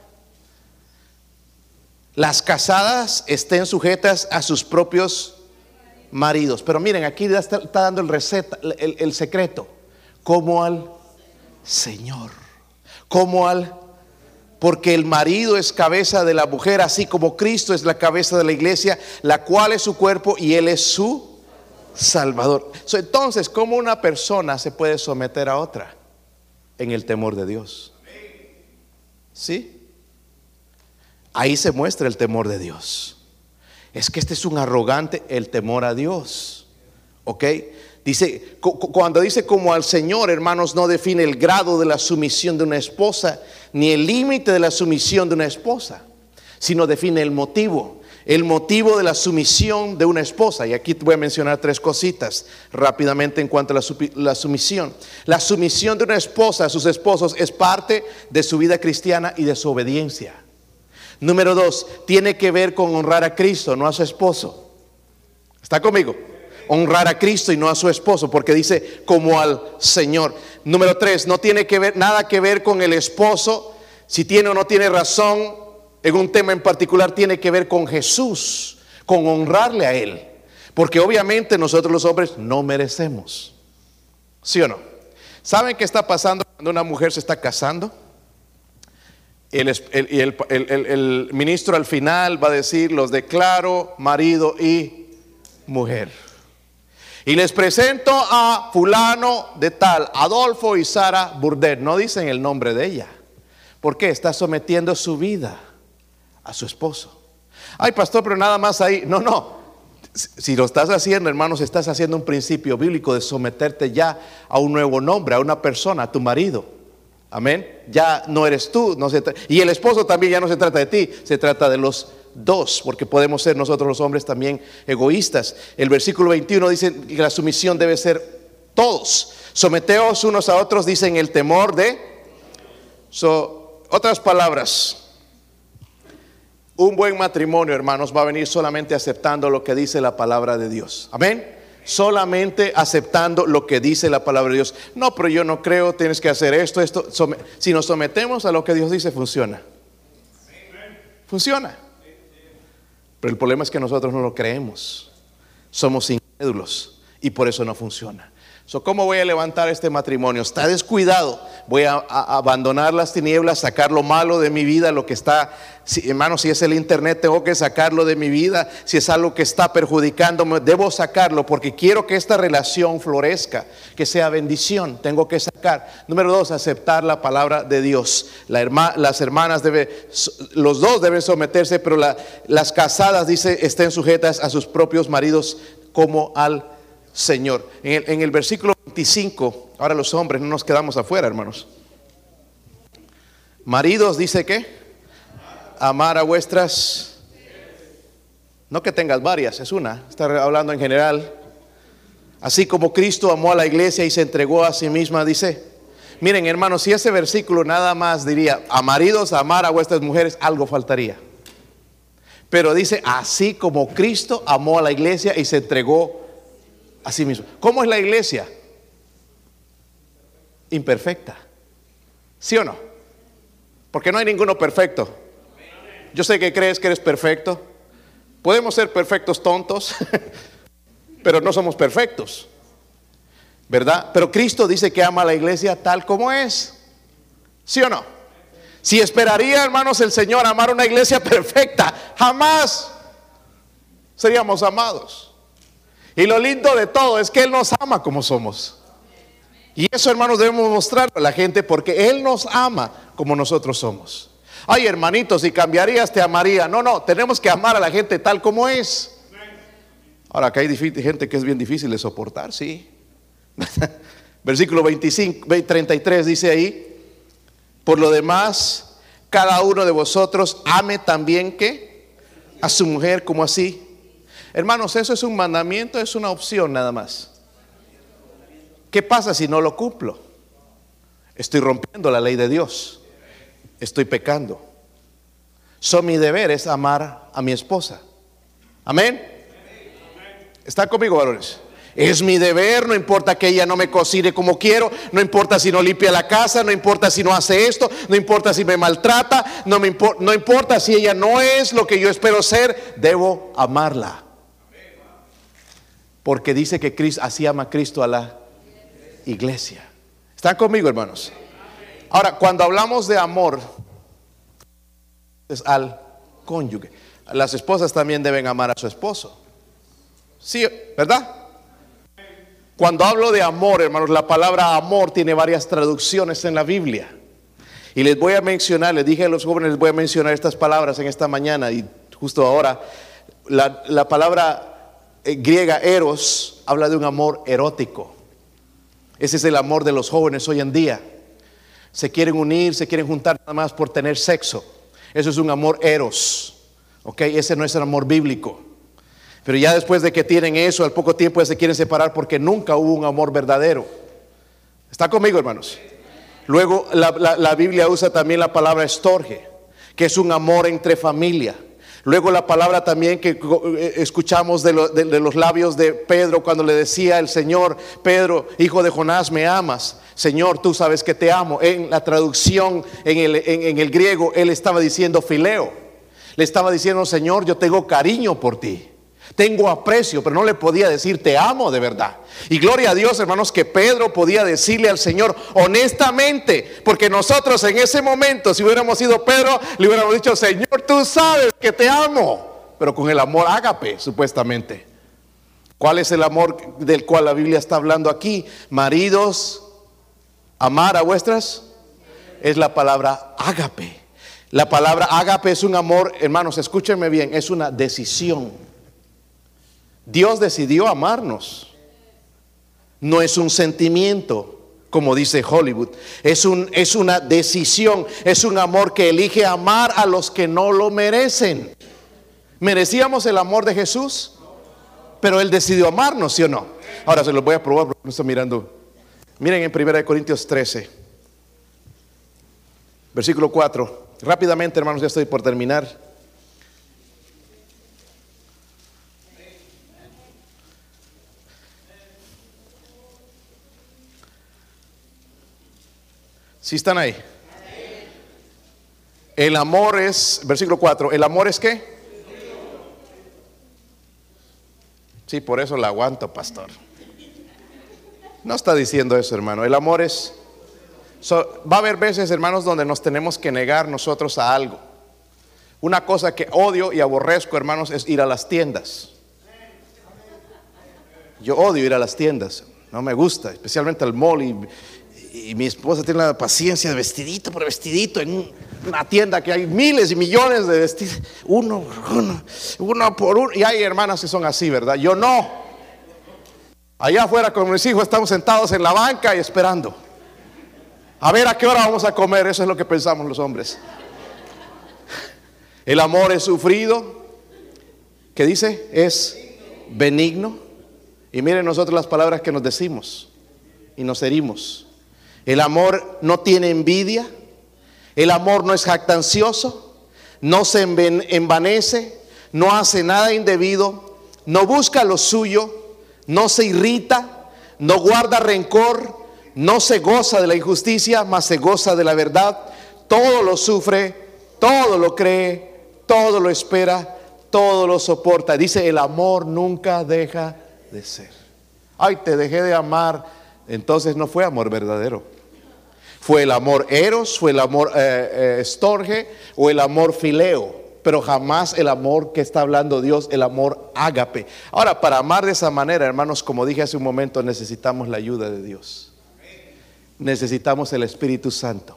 S1: Las casadas estén sujetas a sus propios maridos. Pero miren, aquí está, dando el, receta, el, el secreto. Como al Señor. Como al porque el marido es cabeza de la mujer, así como Cristo es la cabeza de la iglesia, la cual es su cuerpo y Él es su Salvador. Entonces, ¿cómo una persona se puede someter a otra? En el temor de Dios. ¿Sí? Ahí se muestra el temor de Dios. Es que este es un arrogante, el temor a Dios. ¿Ok? Dice, cuando dice como al Señor, hermanos, no define el grado de la sumisión de una esposa, ni el límite de la sumisión de una esposa, sino define el motivo, el motivo de la sumisión de una esposa. Y aquí voy a mencionar tres cositas rápidamente en cuanto a la, la sumisión. La sumisión de una esposa a sus esposos es parte de su vida cristiana y de su obediencia. Número dos, tiene que ver con honrar a Cristo, no a su esposo. ¿Está conmigo? honrar a Cristo y no a su esposo, porque dice como al Señor. Número tres, no tiene que ver nada que ver con el esposo, si tiene o no tiene razón en un tema en particular, tiene que ver con Jesús, con honrarle a Él, porque obviamente nosotros los hombres no merecemos. ¿Sí o no? ¿Saben qué está pasando cuando una mujer se está casando? El, el, ministro al final va a decir, los declaro marido y mujer. Y les presento a fulano de tal, Adolfo y Sara Burdet. No dicen el nombre de ella. ¿Por qué? Está sometiendo su vida a su esposo. Ay, pastor, pero nada más ahí. No, no. Si lo estás haciendo, hermanos, estás haciendo un principio bíblico de someterte ya a un nuevo nombre, a una persona, a tu marido. Amén. Ya no eres tú. No y el esposo también ya no se trata de ti, se trata de los dos, porque podemos ser nosotros los hombres también egoístas. El versículo 21 dice que la sumisión debe ser todos. Someteos unos a otros, dicen el temor de... So, otras palabras, un buen matrimonio, hermanos, va a venir solamente aceptando lo que dice la palabra de Dios. Amén. Solamente aceptando lo que dice la palabra de Dios. No, pero yo no creo, tienes que hacer esto, esto. Si nos sometemos a lo que Dios dice, funciona. Funciona. Pero el problema es que nosotros no lo creemos. Somos incrédulos y por eso no funciona. ¿Cómo voy a levantar este matrimonio? Está descuidado. Voy a, abandonar las tinieblas, sacar lo malo de mi vida, lo que está, si, hermano, si es el internet, tengo que sacarlo de mi vida. Si es algo que está perjudicándome, debo sacarlo porque quiero que esta relación florezca, que sea bendición. Tengo que sacar. Número dos, aceptar la palabra de Dios. las hermanas deben, los dos deben someterse, pero las casadas, dice, estén sujetas a sus propios maridos como al Señor. En el, versículo 25, ahora los hombres no nos quedamos afuera, hermanos. Maridos, dice que amar a vuestras, no que tengas varias, es una, está hablando en general. Así como Cristo amó a la iglesia y se entregó a sí misma, dice. Miren, hermanos, si ese versículo nada más diría, a maridos, amar a vuestras mujeres, algo faltaría. Pero dice, así como Cristo amó a la iglesia y se entregó Así mismo. ¿Cómo es la iglesia? Imperfecta. ¿Sí o no? Porque no hay ninguno perfecto. Yo sé que crees que eres perfecto. Podemos ser perfectos tontos, pero no somos perfectos. ¿Verdad? Pero Cristo dice que ama a la iglesia tal como es. ¿Sí o no? Si esperaría, hermanos, el Señor amar una iglesia perfecta, jamás seríamos amados. Y lo lindo de todo es que Él nos ama como somos. Y eso, hermanos, debemos mostrarlo a la gente porque Él nos ama como nosotros somos. Ay, hermanitos, si cambiarías te amaría. No, no, tenemos que amar a la gente tal como es. Ahora, acá hay gente que es bien difícil de soportar, sí. Versículo 25, 33 dice ahí, por lo demás, cada uno de vosotros ame también que a su mujer como así Hermanos, eso es un mandamiento, es una opción nada más. ¿Qué pasa si no lo cumplo? Estoy rompiendo la ley de Dios. Estoy pecando. So mi deber es amar a mi esposa. Amén. ¿Está conmigo, valores? Es mi deber, no importa que ella no me cocine como quiero, no importa si no limpia la casa, no importa si no hace esto, no importa si me maltrata, no, me no importa si ella no es lo que yo espero ser, debo amarla porque dice que Cristo, así ama Cristo a la iglesia. ¿Están conmigo, hermanos? Ahora, cuando hablamos de amor, es al cónyuge. Las esposas también deben amar a su esposo. Sí, ¿verdad? Cuando hablo de amor, hermanos, la palabra amor tiene varias traducciones en la Biblia. Y les voy a mencionar, les dije a los jóvenes, les voy a mencionar estas palabras en esta mañana y justo ahora. La, la palabra griega eros habla de un amor erótico. Ese es el amor de los jóvenes hoy en día. Se quieren unir, se quieren juntar nada más por tener sexo. Eso es un amor eros. ¿Ok? Ese no es el amor bíblico. Pero ya después de que tienen eso, al poco tiempo ya se quieren separar porque nunca hubo un amor verdadero. ¿Está conmigo, hermanos? Luego la, la Biblia usa también la palabra estorge, que es un amor entre familia. Luego la palabra también que eh, escuchamos de, los labios de Pedro cuando le decía el Señor, Pedro, hijo de Jonás, me amas. Señor, tú sabes que te amo. En la traducción en el, en el griego, él estaba diciendo fileo. Le estaba diciendo, Señor, yo tengo cariño por ti. Tengo aprecio, pero no le podía decir te amo de verdad. Y gloria a Dios, hermanos, que Pedro podía decirle al Señor honestamente, porque nosotros en ese momento, si hubiéramos sido Pedro, le hubiéramos dicho, Señor, tú sabes que te amo, pero con el amor ágape, supuestamente. ¿Cuál es el amor del cual la Biblia está hablando aquí? Maridos, amar a vuestras, es la palabra ágape. La palabra ágape es un amor, hermanos, escúchenme bien, es una decisión. Dios decidió amarnos. No es un sentimiento, como dice Hollywood. Es, un, es una decisión, es un amor que elige amar a los que no lo merecen. ¿Merecíamos el amor de Jesús? Pero Él decidió amarnos, ¿sí o no? Ahora se los voy a probar porque no estoy mirando. Miren en 1 Corintios 13, versículo 4. Rápidamente, hermanos, ya estoy por terminar. Si están ahí? El amor es, versículo 4, ¿el amor es qué? Sí, por eso la aguanto, pastor. No está diciendo eso, hermano. El amor es... va a haber veces, hermanos, donde nos tenemos que negar nosotros a algo. Una cosa que odio y aborrezco, hermanos, es ir a las tiendas. Yo odio ir a las tiendas. No me gusta, especialmente al mall y y mi esposa tiene la paciencia de vestidito por vestidito en una tienda que hay miles y millones de vestidos, uno por uno, uno por uno. Y hay hermanas que son así, ¿verdad? Yo no. Allá afuera con mis hijos estamos sentados en la banca y esperando. A ver a qué hora vamos a comer, eso es lo que pensamos los hombres. El amor es sufrido, ¿qué dice? Es benigno. Y miren nosotros las palabras que nos decimos y nos herimos. El amor no tiene envidia. El amor no es jactancioso. No se envanece. No hace nada indebido. No busca lo suyo. No se irrita. No guarda rencor. No se goza de la injusticia, mas se goza de la verdad. Todo lo sufre. Todo lo cree. Todo lo espera. Todo lo soporta. Dice, el amor nunca deja de ser. Ay, te dejé de amar. Entonces no fue amor verdadero. Fue el amor eros, fue el amor eh, eh, estorge o el amor fileo, pero jamás el amor que está hablando Dios, el amor ágape. Ahora, para amar de esa manera, hermanos, como dije hace un momento, necesitamos la ayuda de Dios. Necesitamos el Espíritu Santo.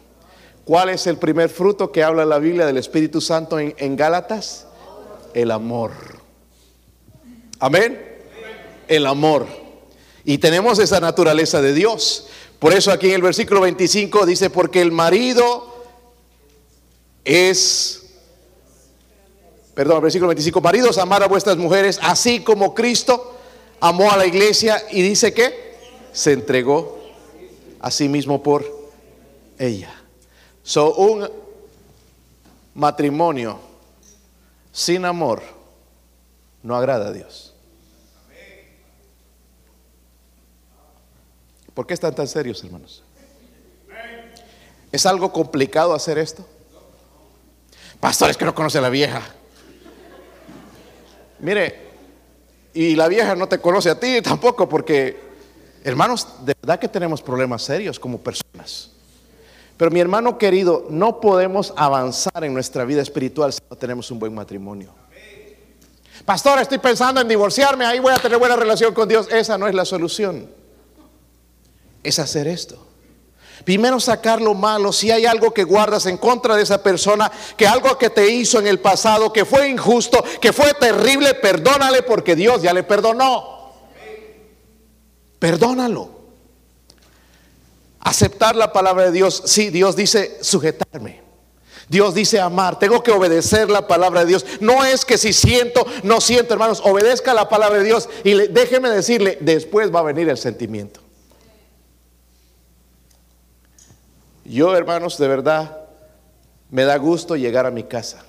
S1: ¿Cuál es el primer fruto que habla la Biblia del Espíritu Santo en, en Gálatas? El amor. Amén. El amor. Y tenemos esa naturaleza de Dios. Por eso aquí en el versículo 25 dice, porque el marido es, perdón, versículo 25, maridos, amar a vuestras mujeres, así como Cristo amó a la iglesia y dice que se entregó a sí mismo por ella. So, un matrimonio sin amor no agrada a Dios. ¿Por qué están tan serios, hermanos? ¿Es algo complicado hacer esto? Pastores que no conoce a la vieja. Mire, y la vieja no te conoce a ti tampoco, porque, hermanos, de verdad que tenemos problemas serios como personas. Pero mi hermano querido, no podemos avanzar en nuestra vida espiritual si no tenemos un buen matrimonio. Pastor, estoy pensando en divorciarme, ahí voy a tener buena relación con Dios. Esa no es la solución es hacer esto. Primero sacar lo malo, si hay algo que guardas en contra de esa persona, que algo que te hizo en el pasado, que fue injusto, que fue terrible, perdónale porque Dios ya le perdonó. Perdónalo. Aceptar la palabra de Dios, sí, Dios dice sujetarme. Dios dice amar, tengo que obedecer la palabra de Dios. No es que si siento, no siento, hermanos, obedezca la palabra de Dios y déjeme decirle, después va a venir el sentimiento. Yo, hermanos, de verdad, me da gusto llegar a mi casa.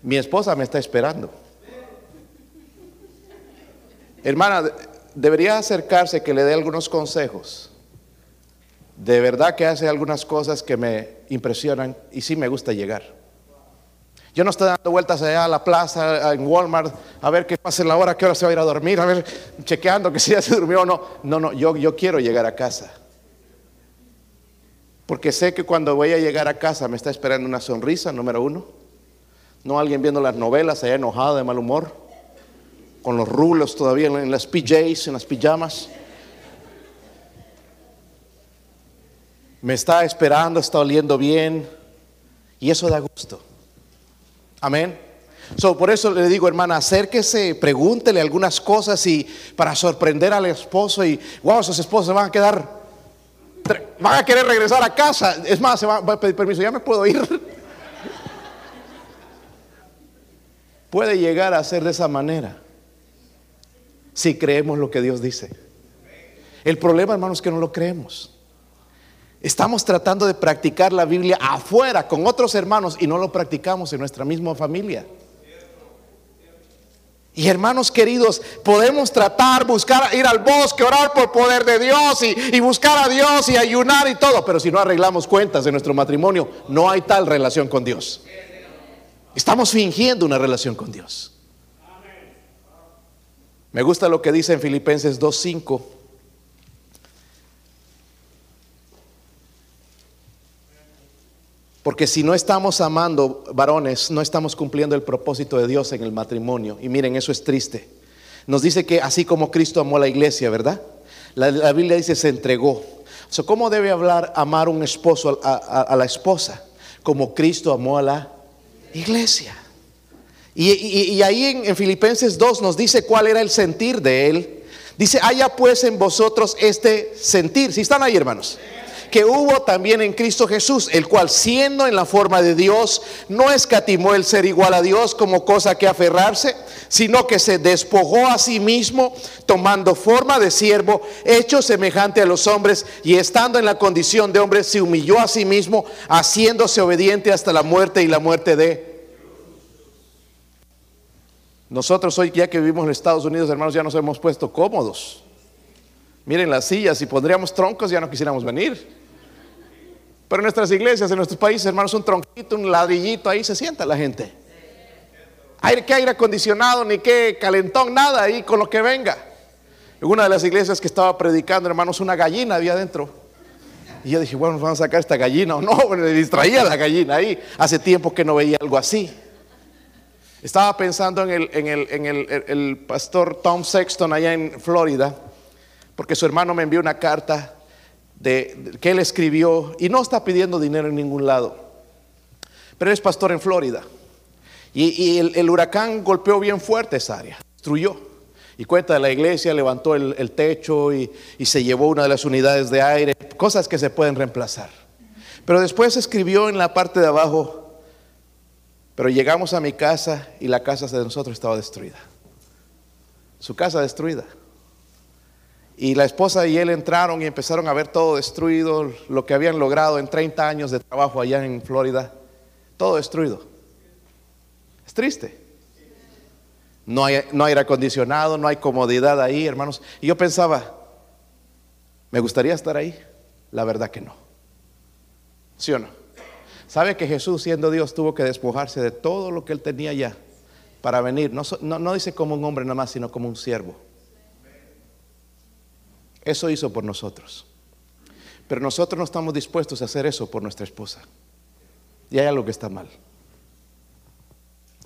S1: Mi esposa me está esperando. Hermana, debería acercarse que le dé algunos consejos. De verdad que hace algunas cosas que me impresionan y sí me gusta llegar. Yo no estoy dando vueltas allá a la plaza, en Walmart, a ver qué pasa en la hora, qué hora se va a ir a dormir, a ver, chequeando que si ya se durmió o no. No, no, yo, yo quiero llegar a casa. Porque sé que cuando voy a llegar a casa me está esperando una sonrisa, número uno. No alguien viendo las novelas allá enojado, de mal humor, con los rulos todavía en las PJs, en las pijamas. Me está esperando, está oliendo bien. Y eso da gusto. Amén. So, por eso le digo, hermana, acérquese, pregúntele algunas cosas y para sorprender al esposo y, wow, esos esposos van a quedar van a querer regresar a casa. Es más, se va, a pedir permiso, ya me puedo ir. Puede llegar a ser de esa manera si creemos lo que Dios dice. El problema, hermanos, es que no lo creemos. Estamos tratando de practicar la Biblia afuera con otros hermanos y no lo practicamos en nuestra misma familia. Y hermanos queridos, podemos tratar, buscar, ir al bosque, orar por poder de Dios y, buscar a Dios y ayunar y todo, pero si no arreglamos cuentas de nuestro matrimonio, no hay tal relación con Dios. Estamos fingiendo una relación con Dios. Me gusta lo que dice en Filipenses 2.5. Porque si no estamos amando varones, no estamos cumpliendo el propósito de Dios en el matrimonio. Y miren, eso es triste. Nos dice que así como Cristo amó a la iglesia, ¿verdad? La, Biblia dice se entregó. So, ¿Cómo debe hablar, amar un esposo a, la esposa? Como Cristo amó a la iglesia. Y, ahí en, en Filipenses 2 nos dice cuál era el sentir de él. Dice, haya pues en vosotros este sentir. Si están ahí, hermanos que hubo también en Cristo Jesús, el cual siendo en la forma de Dios, no escatimó el ser igual a Dios como cosa que aferrarse, sino que se despojó a sí mismo, tomando forma de siervo, hecho semejante a los hombres, y estando en la condición de hombre, se humilló a sí mismo, haciéndose obediente hasta la muerte y la muerte de... Nosotros hoy, ya que vivimos en Estados Unidos, hermanos, ya nos hemos puesto cómodos. Miren las sillas, si pondríamos troncos ya no quisiéramos venir. Pero en nuestras iglesias, en nuestros países, hermanos, un tronquito, un ladrillito, ahí se sienta la gente. Hay que aire acondicionado, ni qué calentón, nada ahí con lo que venga. En una de las iglesias que estaba predicando, hermanos, una gallina había adentro. Y yo dije, bueno, vamos a sacar esta gallina o no, me distraía la gallina ahí. Hace tiempo que no veía algo así. Estaba pensando en el, en el, en el, el pastor Tom Sexton allá en Florida, porque su hermano me envió una carta que él escribió y no está pidiendo dinero en ningún lado. Pero es pastor en Florida. Y, el, huracán golpeó bien fuerte esa área, destruyó. Y cuenta de la iglesia, levantó el, techo y, y, se llevó una de las unidades de aire, cosas que se pueden reemplazar. Pero después escribió en la parte de abajo, pero llegamos a mi casa y la casa de nosotros estaba destruida. Su casa destruida. Y la esposa y él entraron y empezaron a ver todo destruido, lo que habían logrado en 30 años de trabajo allá en Florida, todo destruido. Es triste. No hay, no hay aire acondicionado, no hay comodidad ahí, hermanos. Y yo pensaba, ¿me gustaría estar ahí? La verdad que no. ¿Sí o no? ¿Sabe que Jesús, siendo Dios, tuvo que despojarse de todo lo que él tenía ya para venir? No, no, no dice como un hombre nada más, sino como un siervo. Eso hizo por nosotros. Pero nosotros no estamos dispuestos a hacer eso por nuestra esposa. Y hay algo que está mal.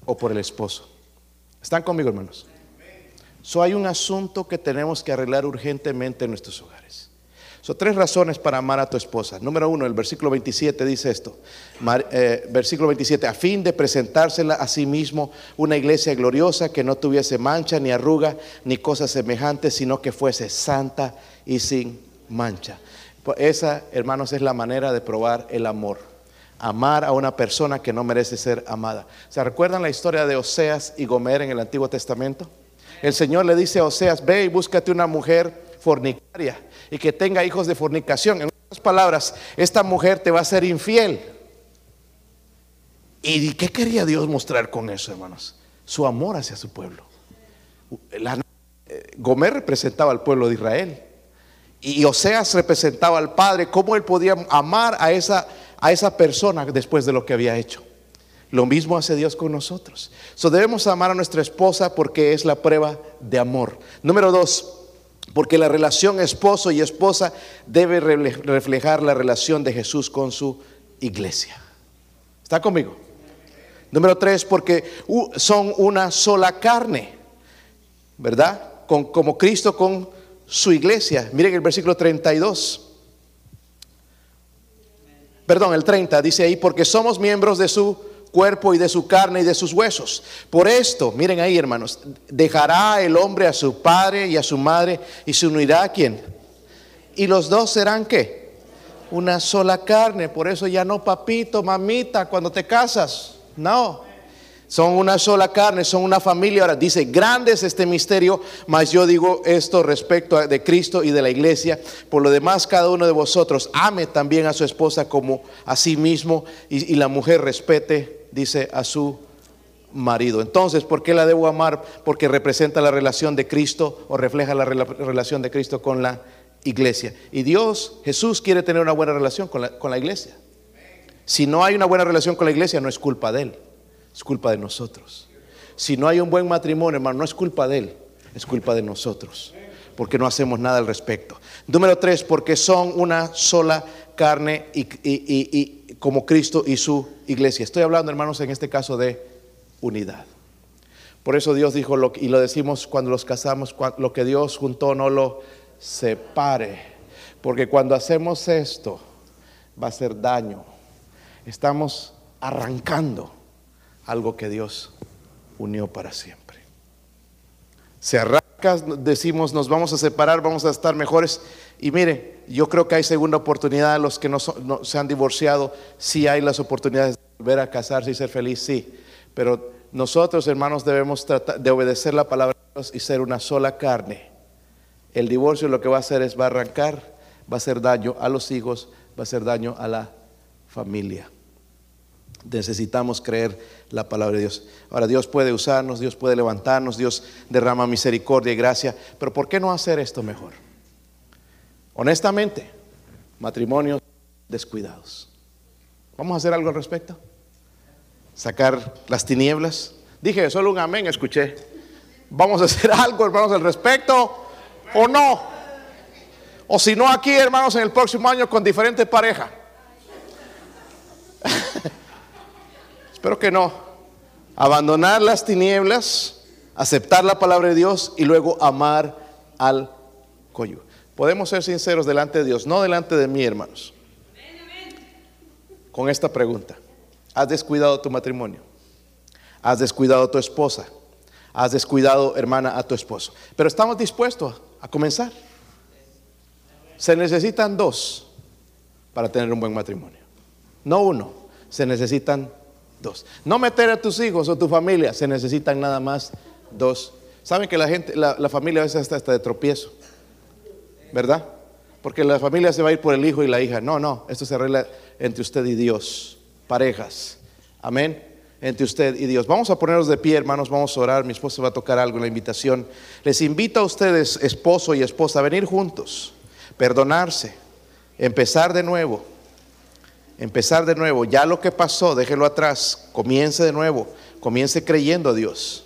S1: O por el esposo. ¿Están conmigo, hermanos? So hay un asunto que tenemos que arreglar urgentemente en nuestros hogares. Son tres razones para amar a tu esposa. Número uno, el versículo 27 dice esto. Eh, versículo 27, a fin de presentársela a sí mismo una iglesia gloriosa que no tuviese mancha ni arruga ni cosas semejantes, sino que fuese santa y sin mancha. Pues esa, hermanos, es la manera de probar el amor. Amar a una persona que no merece ser amada. ¿Se recuerdan la historia de Oseas y Gomer en el Antiguo Testamento? El Señor le dice a Oseas, ve y búscate una mujer fornicaria y que tenga hijos de fornicación. En otras palabras, esta mujer te va a ser infiel. ¿Y qué quería Dios mostrar con eso, hermanos? Su amor hacia su pueblo. Eh, Gomer representaba al pueblo de Israel. Y Oseas representaba al Padre, cómo él podía amar a esa, a esa persona después de lo que había hecho. Lo mismo hace Dios con nosotros. So debemos amar a nuestra esposa porque es la prueba de amor. Número dos, porque la relación esposo y esposa debe reflejar la relación de Jesús con su iglesia. ¿Está conmigo? Número tres, porque son una sola carne, ¿verdad? como Cristo con su iglesia. Miren el versículo 32. Perdón, el 30 dice ahí, porque somos miembros de su cuerpo y de su carne y de sus huesos. Por esto, miren ahí hermanos, dejará el hombre a su padre y a su madre y se unirá a quién. Y los dos serán qué? Una sola carne. Por eso ya no papito, mamita, cuando te casas. No. Son una sola carne, son una familia. Ahora dice, grande es este misterio, mas yo digo esto respecto de Cristo y de la iglesia. Por lo demás, cada uno de vosotros ame también a su esposa como a sí mismo y, y la mujer respete dice a su marido. Entonces, ¿por qué la debo amar? Porque representa la relación de Cristo o refleja la relación de Cristo con la iglesia. Y Dios, Jesús quiere tener una buena relación con la, con la iglesia. Si no hay una buena relación con la iglesia, no es culpa de Él, es culpa de nosotros. Si no hay un buen matrimonio, hermano, no es culpa de Él, es culpa de nosotros, porque no hacemos nada al respecto. Número tres, porque son una sola carne y como Cristo y su iglesia. Estoy hablando, hermanos, en este caso de unidad. Por eso Dios dijo, lo, y lo decimos cuando los casamos, lo que Dios juntó no lo separe. Porque cuando hacemos esto, va a ser daño. Estamos arrancando algo que Dios unió para siempre. Se arranca, decimos, nos vamos a separar, vamos a estar mejores. Y mire, yo creo que hay segunda oportunidad. Los que no, se han divorciado, sí hay las oportunidades de volver a casarse y ser feliz, sí. Pero nosotros, hermanos, debemos tratar de obedecer la palabra de Dios y ser una sola carne. El divorcio lo que va a hacer es va a arrancar, va a hacer daño a los hijos, va a hacer daño a la familia. Necesitamos creer la palabra de Dios. Ahora Dios puede usarnos, Dios puede levantarnos, Dios derrama misericordia y gracia, pero ¿por qué no hacer esto mejor? Honestamente, matrimonios descuidados. ¿Vamos a hacer algo al respecto? Sacar las tinieblas. Dije, solo un amén, escuché. ¿Vamos a hacer algo, hermanos, al respecto o no? O si no, aquí, hermanos, en el próximo año con diferente pareja. Espero que no. Abandonar las tinieblas, aceptar la palabra de Dios y luego amar al cónyuge. Podemos ser sinceros delante de Dios, no delante de mí, hermanos. Con esta pregunta. ¿Has descuidado tu matrimonio? ¿Has descuidado a tu esposa? ¿Has descuidado, hermana, a tu esposo? Pero estamos dispuestos a comenzar. Se necesitan dos para tener un buen matrimonio. No uno, se necesitan dos. No meter a tus hijos o tu familia, se necesitan nada más dos. Saben que la gente, la, la familia a veces está hasta de tropiezo. ¿verdad? Porque la familia se va a ir por el hijo y la hija. No, no, esto se arregla entre usted y Dios, parejas. Amén. Entre usted y Dios. Vamos a ponernos de pie, hermanos, vamos a orar. Mi esposa va a tocar algo en la invitación. Les invito a ustedes, esposo y esposa, a venir juntos, perdonarse, empezar de nuevo. Empezar de nuevo. Ya lo que pasó, déjelo atrás. Comience de nuevo. Comience creyendo a Dios.